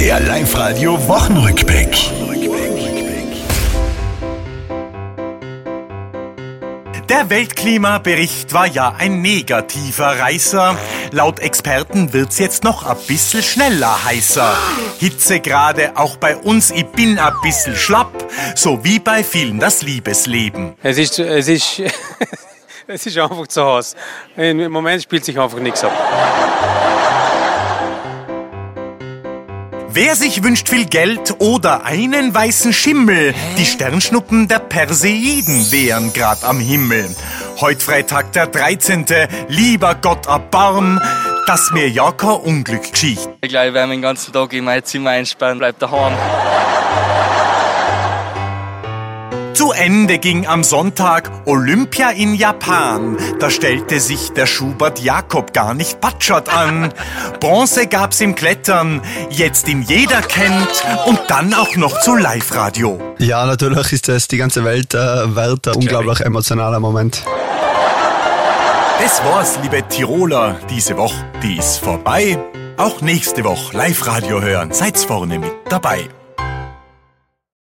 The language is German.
Der Live-Radio Wochenrückblick. Der Weltklimabericht war ja ein negativer Reißer. Laut Experten wird's jetzt noch ein bisschen schneller heißer. Hitzegrade auch bei uns, ich bin ein bisschen schlapp, so wie bei vielen das Liebesleben. Es ist, es ist, es ist einfach zu heiß. Im Moment spielt sich einfach nichts ab. Wer sich wünscht viel Geld oder einen weißen Schimmel, die Sternschnuppen der Perseiden wären grad am Himmel. Heut Freitag der 13. Lieber Gott erbarm, dass mir ja kein Unglück geschieht. Ich glaube, ich werde den ganzen Tag in mein Zimmer einsperren, bleib daheim. Ende ging am Sonntag Olympia in Japan. Da stellte sich der Schubert Jakob gar nicht Batschert an. Bronze gab's im Klettern, jetzt ihn jeder kennt und dann auch noch zu Live-Radio. Ja, natürlich ist das die ganze Welt äh, wert, ein unglaublich emotionaler Moment. Das war's, liebe Tiroler, diese Woche, die ist vorbei. Auch nächste Woche Live-Radio hören, seid's vorne mit dabei.